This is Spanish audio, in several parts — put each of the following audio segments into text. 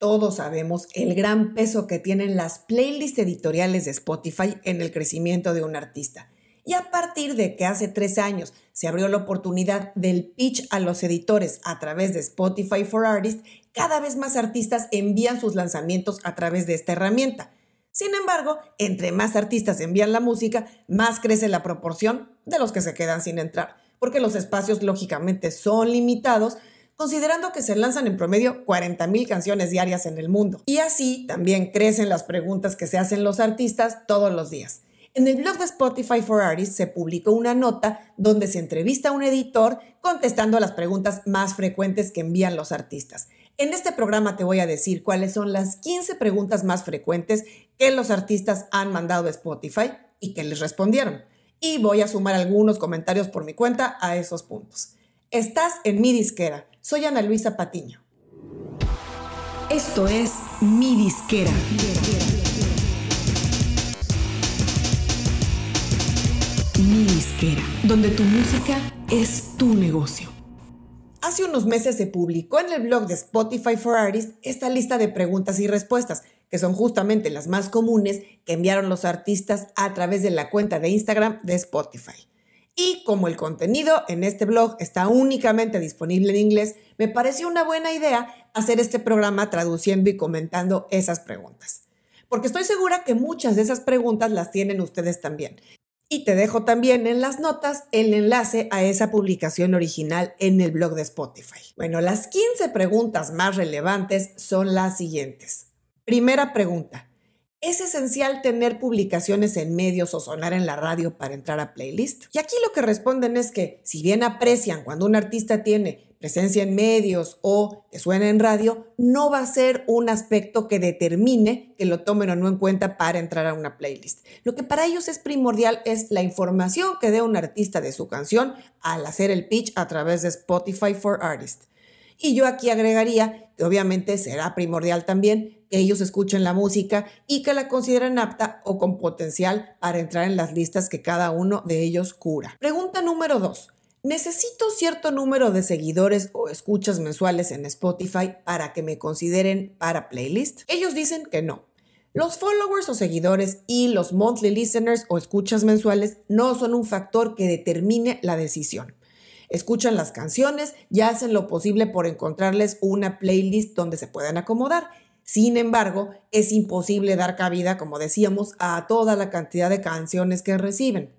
Todos sabemos el gran peso que tienen las playlists editoriales de Spotify en el crecimiento de un artista. Y a partir de que hace tres años se abrió la oportunidad del pitch a los editores a través de Spotify for Artists, cada vez más artistas envían sus lanzamientos a través de esta herramienta. Sin embargo, entre más artistas envían la música, más crece la proporción de los que se quedan sin entrar, porque los espacios lógicamente son limitados, considerando que se lanzan en promedio 40.000 canciones diarias en el mundo. Y así también crecen las preguntas que se hacen los artistas todos los días. En el blog de Spotify for Artists se publicó una nota donde se entrevista a un editor contestando las preguntas más frecuentes que envían los artistas. En este programa te voy a decir cuáles son las 15 preguntas más frecuentes que los artistas han mandado a Spotify y que les respondieron. Y voy a sumar algunos comentarios por mi cuenta a esos puntos. Estás en mi disquera. Soy Ana Luisa Patiño. Esto es Mi Disquera. Mi Disquera, donde tu música es tu negocio. Hace unos meses se publicó en el blog de Spotify for Artists esta lista de preguntas y respuestas, que son justamente las más comunes que enviaron los artistas a través de la cuenta de Instagram de Spotify. Y como el contenido en este blog está únicamente disponible en inglés, me pareció una buena idea hacer este programa traduciendo y comentando esas preguntas. Porque estoy segura que muchas de esas preguntas las tienen ustedes también. Y te dejo también en las notas el enlace a esa publicación original en el blog de Spotify. Bueno, las 15 preguntas más relevantes son las siguientes. Primera pregunta. ¿Es esencial tener publicaciones en medios o sonar en la radio para entrar a playlist? Y aquí lo que responden es que si bien aprecian cuando un artista tiene presencia en medios o que suena en radio, no va a ser un aspecto que determine que lo tomen o no en cuenta para entrar a una playlist. Lo que para ellos es primordial es la información que dé un artista de su canción al hacer el pitch a través de Spotify for Artists. Y yo aquí agregaría que obviamente será primordial también que ellos escuchen la música y que la consideren apta o con potencial para entrar en las listas que cada uno de ellos cura. Pregunta número 2. ¿Necesito cierto número de seguidores o escuchas mensuales en Spotify para que me consideren para playlist? Ellos dicen que no. Los followers o seguidores y los monthly listeners o escuchas mensuales no son un factor que determine la decisión. Escuchan las canciones y hacen lo posible por encontrarles una playlist donde se puedan acomodar sin embargo, es imposible dar cabida, como decíamos, a toda la cantidad de canciones que reciben.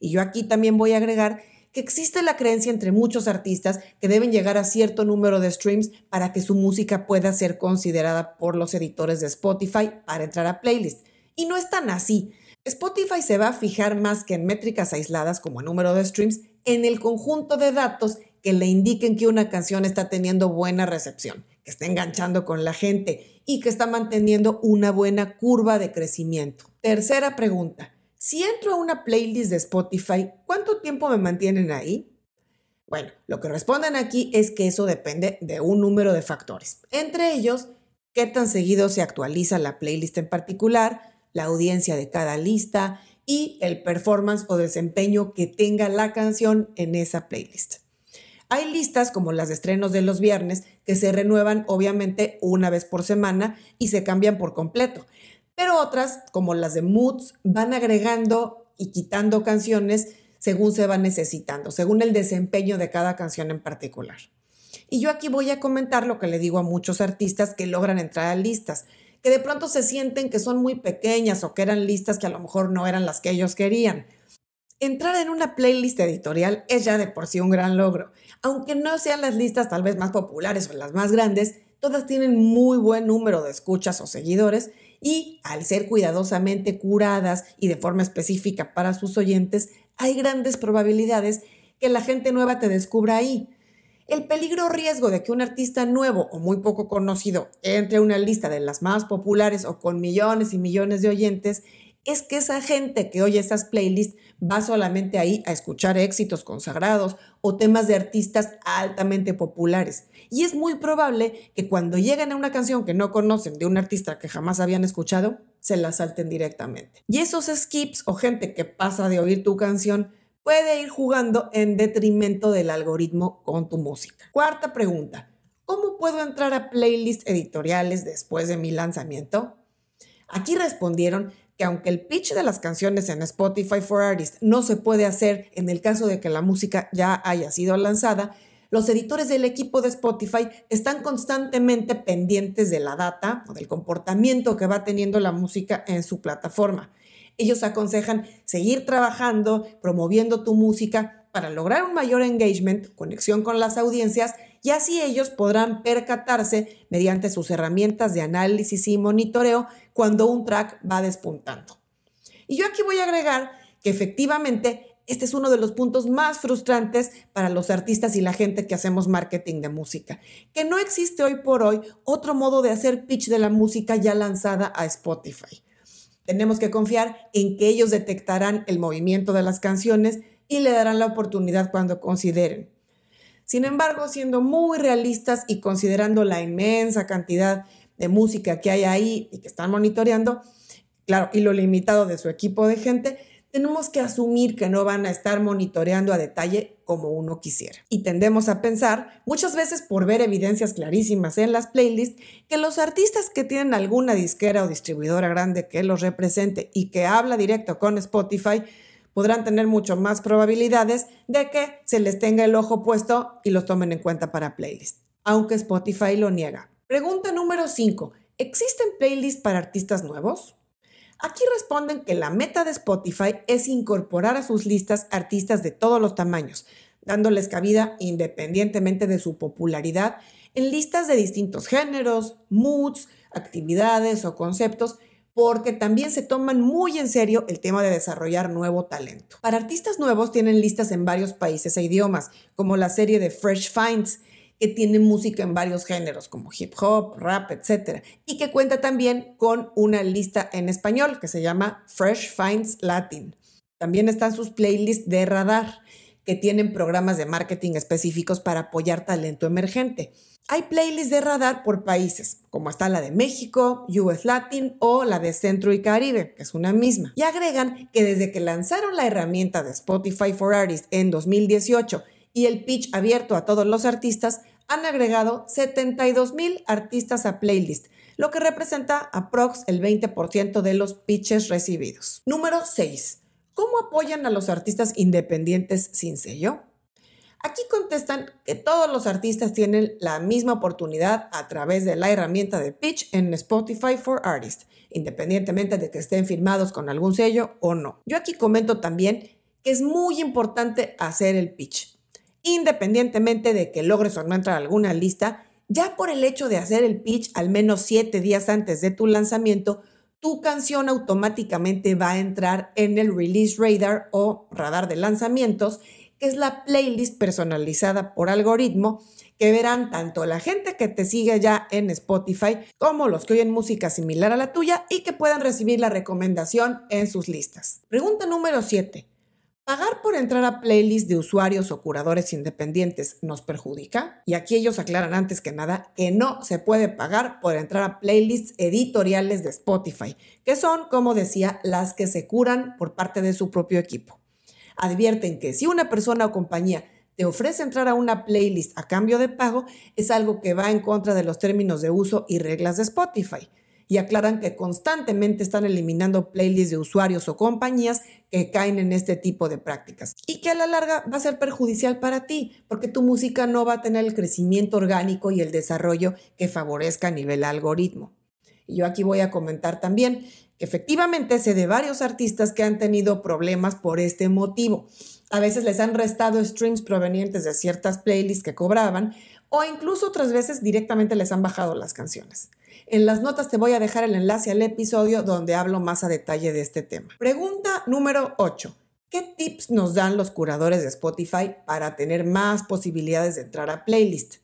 Y yo aquí también voy a agregar que existe la creencia entre muchos artistas que deben llegar a cierto número de streams para que su música pueda ser considerada por los editores de Spotify para entrar a playlist. Y no es tan así. Spotify se va a fijar más que en métricas aisladas como el número de streams en el conjunto de datos que le indiquen que una canción está teniendo buena recepción, que está enganchando con la gente y que está manteniendo una buena curva de crecimiento. Tercera pregunta. Si entro a una playlist de Spotify, ¿cuánto tiempo me mantienen ahí? Bueno, lo que responden aquí es que eso depende de un número de factores. Entre ellos, qué tan seguido se actualiza la playlist en particular, la audiencia de cada lista y el performance o desempeño que tenga la canción en esa playlist. Hay listas como las de estrenos de los viernes que se renuevan obviamente una vez por semana y se cambian por completo. Pero otras, como las de Moods, van agregando y quitando canciones según se va necesitando, según el desempeño de cada canción en particular. Y yo aquí voy a comentar lo que le digo a muchos artistas que logran entrar a listas, que de pronto se sienten que son muy pequeñas o que eran listas que a lo mejor no eran las que ellos querían. Entrar en una playlist editorial es ya de por sí un gran logro. Aunque no sean las listas tal vez más populares o las más grandes, todas tienen muy buen número de escuchas o seguidores y al ser cuidadosamente curadas y de forma específica para sus oyentes, hay grandes probabilidades que la gente nueva te descubra ahí. El peligro o riesgo de que un artista nuevo o muy poco conocido entre a una lista de las más populares o con millones y millones de oyentes es que esa gente que oye esas playlists va solamente ahí a escuchar éxitos consagrados o temas de artistas altamente populares. Y es muy probable que cuando lleguen a una canción que no conocen de un artista que jamás habían escuchado, se la salten directamente. Y esos skips o gente que pasa de oír tu canción puede ir jugando en detrimento del algoritmo con tu música. Cuarta pregunta. ¿cómo puedo entrar a playlists editoriales después de mi lanzamiento? Aquí respondieron que aunque el pitch de las canciones en Spotify for Artists no se puede hacer en el caso de que la música ya haya sido lanzada, los editores del equipo de Spotify están constantemente pendientes de la data o del comportamiento que va teniendo la música en su plataforma. Ellos aconsejan seguir trabajando, promoviendo tu música para lograr un mayor engagement, conexión con las audiencias y así ellos podrán percatarse mediante sus herramientas de análisis y monitoreo cuando un track va despuntando. Y yo aquí voy a agregar que efectivamente este es uno de los puntos más frustrantes para los artistas y la gente que hacemos marketing de música, que no existe hoy por hoy otro modo de hacer pitch de la música ya lanzada a Spotify. Tenemos que confiar en que ellos detectarán el movimiento de las canciones y le darán la oportunidad cuando consideren. Sin embargo, siendo muy realistas y considerando la inmensa cantidad de música que hay ahí y que están monitoreando, claro, y lo limitado de su equipo de gente, tenemos que asumir que no van a estar monitoreando a detalle como uno quisiera. Y tendemos a pensar, muchas veces por ver evidencias clarísimas en las playlists, que los artistas que tienen alguna disquera o distribuidora grande que los represente y que habla directo con Spotify, podrán tener mucho más probabilidades de que se les tenga el ojo puesto y los tomen en cuenta para playlists, aunque Spotify lo niega. Pregunta número 5. ¿Existen playlists para artistas nuevos? Aquí responden que la meta de Spotify es incorporar a sus listas artistas de todos los tamaños, dándoles cabida independientemente de su popularidad en listas de distintos géneros, moods, actividades o conceptos porque también se toman muy en serio el tema de desarrollar nuevo talento. Para artistas nuevos tienen listas en varios países e idiomas, como la serie de Fresh Finds, que tiene música en varios géneros, como hip hop, rap, etc. Y que cuenta también con una lista en español que se llama Fresh Finds Latin. También están sus playlists de radar, que tienen programas de marketing específicos para apoyar talento emergente. Hay playlists de radar por países, como está la de México, US Latin o la de Centro y Caribe, que es una misma. Y agregan que desde que lanzaron la herramienta de Spotify for Artists en 2018 y el pitch abierto a todos los artistas, han agregado 72 mil artistas a playlist, lo que representa aprox el 20% de los pitches recibidos. Número 6. ¿Cómo apoyan a los artistas independientes sin sello? Aquí contestan que todos los artistas tienen la misma oportunidad a través de la herramienta de pitch en Spotify for Artists, independientemente de que estén firmados con algún sello o no. Yo aquí comento también que es muy importante hacer el pitch, independientemente de que logres o no entrar a alguna lista, ya por el hecho de hacer el pitch al menos siete días antes de tu lanzamiento, tu canción automáticamente va a entrar en el Release Radar o radar de lanzamientos es la playlist personalizada por algoritmo que verán tanto la gente que te sigue ya en Spotify como los que oyen música similar a la tuya y que puedan recibir la recomendación en sus listas. Pregunta número 7. ¿Pagar por entrar a playlists de usuarios o curadores independientes nos perjudica? Y aquí ellos aclaran antes que nada que no se puede pagar por entrar a playlists editoriales de Spotify, que son, como decía, las que se curan por parte de su propio equipo advierten que si una persona o compañía te ofrece entrar a una playlist a cambio de pago, es algo que va en contra de los términos de uso y reglas de Spotify. Y aclaran que constantemente están eliminando playlists de usuarios o compañías que caen en este tipo de prácticas. Y que a la larga va a ser perjudicial para ti, porque tu música no va a tener el crecimiento orgánico y el desarrollo que favorezca a nivel algoritmo. Y yo aquí voy a comentar también Efectivamente, sé de varios artistas que han tenido problemas por este motivo. A veces les han restado streams provenientes de ciertas playlists que cobraban o incluso otras veces directamente les han bajado las canciones. En las notas te voy a dejar el enlace al episodio donde hablo más a detalle de este tema. Pregunta número 8. ¿Qué tips nos dan los curadores de Spotify para tener más posibilidades de entrar a playlist?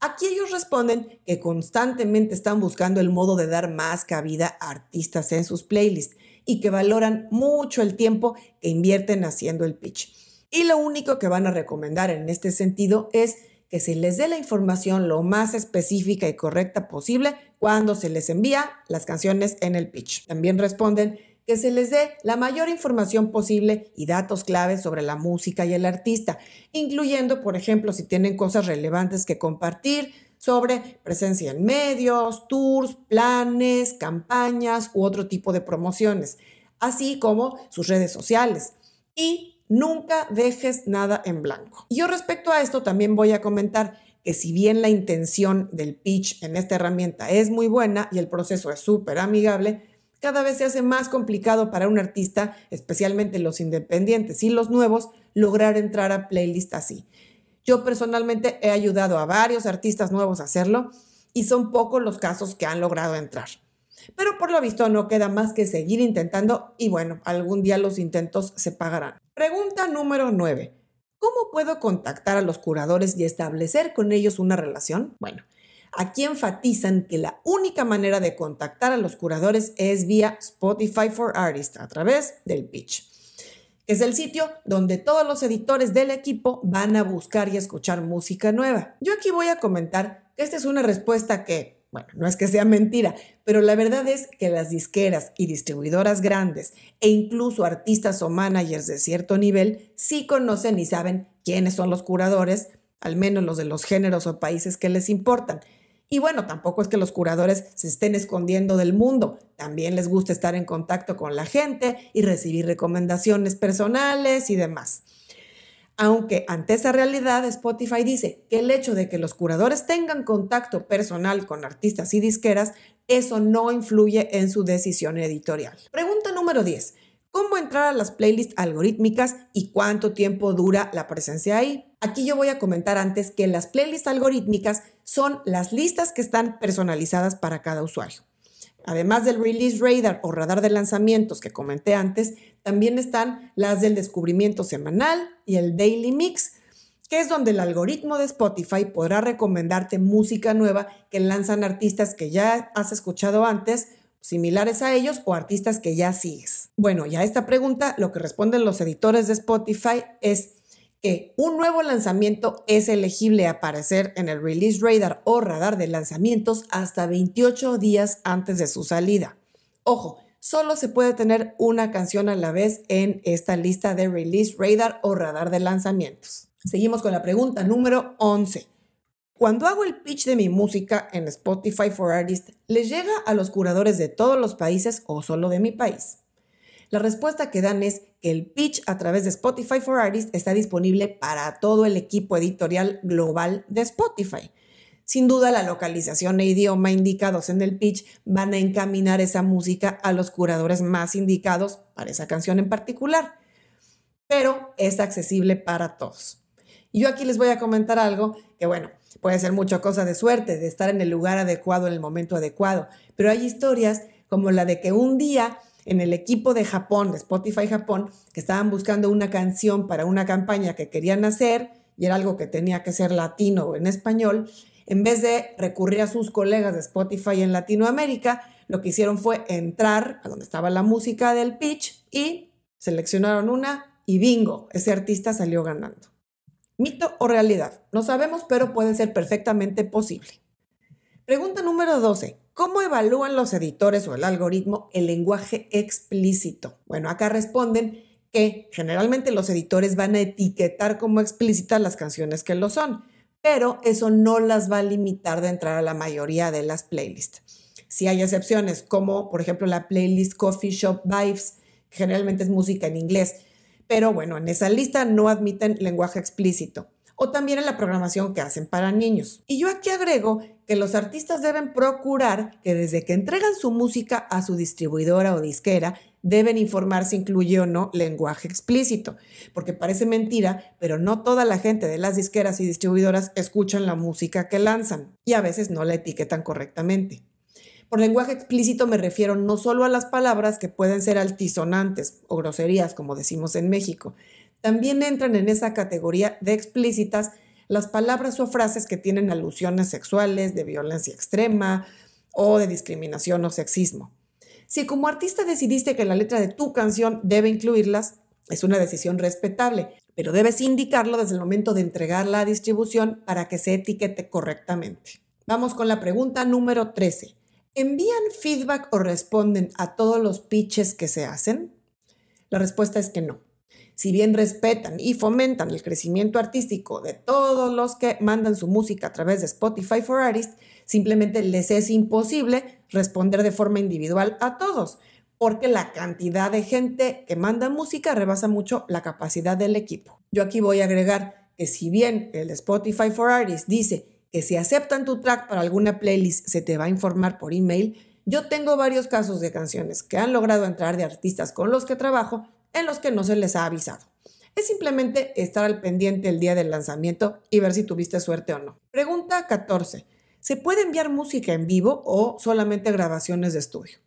Aquí ellos responden que constantemente están buscando el modo de dar más cabida a artistas en sus playlists y que valoran mucho el tiempo que invierten haciendo el pitch. Y lo único que van a recomendar en este sentido es que se les dé la información lo más específica y correcta posible cuando se les envía las canciones en el pitch. También responden que se les dé la mayor información posible y datos claves sobre la música y el artista, incluyendo, por ejemplo, si tienen cosas relevantes que compartir, sobre presencia en medios, tours, planes, campañas u otro tipo de promociones, así como sus redes sociales. Y nunca dejes nada en blanco. Yo respecto a esto también voy a comentar que si bien la intención del pitch en esta herramienta es muy buena y el proceso es súper amigable, cada vez se hace más complicado para un artista, especialmente los independientes y los nuevos, lograr entrar a playlist así. Yo personalmente he ayudado a varios artistas nuevos a hacerlo y son pocos los casos que han logrado entrar. Pero por lo visto no queda más que seguir intentando y bueno, algún día los intentos se pagarán. Pregunta número 9. ¿Cómo puedo contactar a los curadores y establecer con ellos una relación? Bueno, aquí enfatizan que la única manera de contactar a los curadores es vía Spotify for Artists a través del pitch. que Es el sitio donde todos los editores del equipo van a buscar y escuchar música nueva. Yo aquí voy a comentar que esta es una respuesta que bueno, no es que sea mentira, pero la verdad es que las disqueras y distribuidoras grandes e incluso artistas o managers de cierto nivel sí conocen y saben quiénes son los curadores, al menos los de los géneros o países que les importan. Y bueno, tampoco es que los curadores se estén escondiendo del mundo, también les gusta estar en contacto con la gente y recibir recomendaciones personales y demás. Aunque ante esa realidad, Spotify dice que el hecho de que los curadores tengan contacto personal con artistas y disqueras, eso no influye en su decisión editorial. Pregunta número 10. ¿Cómo entrar a las playlists algorítmicas y cuánto tiempo dura la presencia ahí? Aquí yo voy a comentar antes que las playlists algorítmicas son las listas que están personalizadas para cada usuario. Además del Release Radar o radar de lanzamientos que comenté antes, también están las del descubrimiento semanal y el Daily Mix, que es donde el algoritmo de Spotify podrá recomendarte música nueva que lanzan artistas que ya has escuchado antes, similares a ellos o artistas que ya sigues. Bueno, y a esta pregunta lo que responden los editores de Spotify es que un nuevo lanzamiento es elegible a aparecer en el Release Radar o radar de lanzamientos hasta 28 días antes de su salida. Ojo, solo se puede tener una canción a la vez en esta lista de Release Radar o radar de lanzamientos. Seguimos con la pregunta número 11. Cuando hago el pitch de mi música en Spotify for Artists, ¿les llega a los curadores de todos los países o solo de mi país? La respuesta que dan es que el pitch a través de Spotify for Artists está disponible para todo el equipo editorial global de Spotify. Sin duda, la localización e idioma indicados en el pitch van a encaminar esa música a los curadores más indicados para esa canción en particular, pero es accesible para todos. Yo aquí les voy a comentar algo que, bueno, puede ser mucha cosa de suerte, de estar en el lugar adecuado en el momento adecuado, pero hay historias como la de que un día en el equipo de Japón, de Spotify Japón, que estaban buscando una canción para una campaña que querían hacer y era algo que tenía que ser latino o en español, en vez de recurrir a sus colegas de Spotify en Latinoamérica, lo que hicieron fue entrar a donde estaba la música del pitch y seleccionaron una y bingo, ese artista salió ganando. Mito o realidad, no sabemos, pero puede ser perfectamente posible. Pregunta número 12. ¿Cómo evalúan los editores o el algoritmo el lenguaje explícito? Bueno, acá responden que generalmente los editores van a etiquetar como explícitas las canciones que lo son, pero eso no las va a limitar de entrar a la mayoría de las playlists. Si hay excepciones, como por ejemplo la playlist Coffee Shop Vibes, que generalmente es música en inglés, pero bueno, en esa lista no admiten lenguaje explícito o también en la programación que hacen para niños. Y yo aquí agrego que los artistas deben procurar que desde que entregan su música a su distribuidora o disquera, deben informar si incluye o no lenguaje explícito, porque parece mentira, pero no toda la gente de las disqueras y distribuidoras escuchan la música que lanzan y a veces no la etiquetan correctamente. Por lenguaje explícito me refiero no solo a las palabras que pueden ser altisonantes o groserías, como decimos en México, también entran en esa categoría de explícitas las palabras o frases que tienen alusiones sexuales, de violencia extrema o de discriminación o sexismo. Si como artista decidiste que la letra de tu canción debe incluirlas, es una decisión respetable, pero debes indicarlo desde el momento de entregar la distribución para que se etiquete correctamente. Vamos con la pregunta número 13. ¿Envían feedback o responden a todos los pitches que se hacen? La respuesta es que no. Si bien respetan y fomentan el crecimiento artístico de todos los que mandan su música a través de Spotify for Artists, simplemente les es imposible responder de forma individual a todos, porque la cantidad de gente que manda música rebasa mucho la capacidad del equipo. Yo aquí voy a agregar que si bien el Spotify for Artists dice que si aceptan tu track para alguna playlist se te va a informar por email, yo tengo varios casos de canciones que han logrado entrar de artistas con los que trabajo en los que no se les ha avisado. Es simplemente estar al pendiente el día del lanzamiento y ver si tuviste suerte o no. Pregunta 14. ¿Se puede enviar música en vivo o solamente grabaciones de estudio?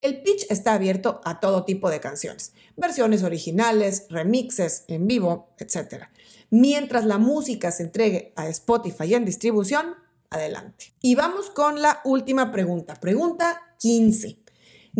El pitch está abierto a todo tipo de canciones, versiones originales, remixes, en vivo, etc. Mientras la música se entregue a Spotify en distribución, adelante. Y vamos con la última pregunta. Pregunta 15.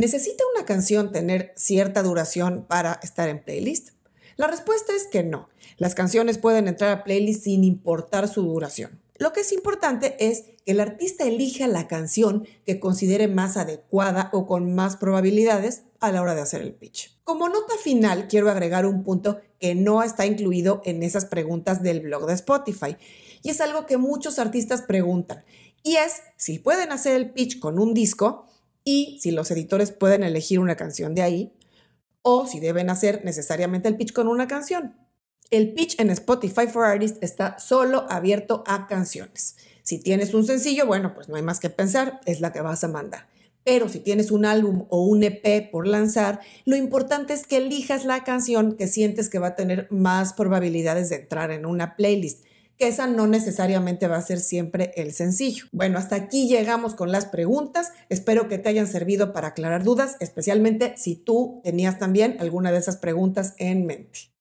¿Necesita una canción tener cierta duración para estar en playlist? La respuesta es que no. Las canciones pueden entrar a playlist sin importar su duración. Lo que es importante es que el artista elija la canción que considere más adecuada o con más probabilidades a la hora de hacer el pitch. Como nota final, quiero agregar un punto que no está incluido en esas preguntas del blog de Spotify. Y es algo que muchos artistas preguntan. Y es si pueden hacer el pitch con un disco y si los editores pueden elegir una canción de ahí o si deben hacer necesariamente el pitch con una canción. El pitch en Spotify for Artists está solo abierto a canciones. Si tienes un sencillo, bueno, pues no hay más que pensar, es la que vas a mandar. Pero si tienes un álbum o un EP por lanzar, lo importante es que elijas la canción que sientes que va a tener más probabilidades de entrar en una playlist que esa no necesariamente va a ser siempre el sencillo. Bueno, hasta aquí llegamos con las preguntas. Espero que te hayan servido para aclarar dudas, especialmente si tú tenías también alguna de esas preguntas en mente.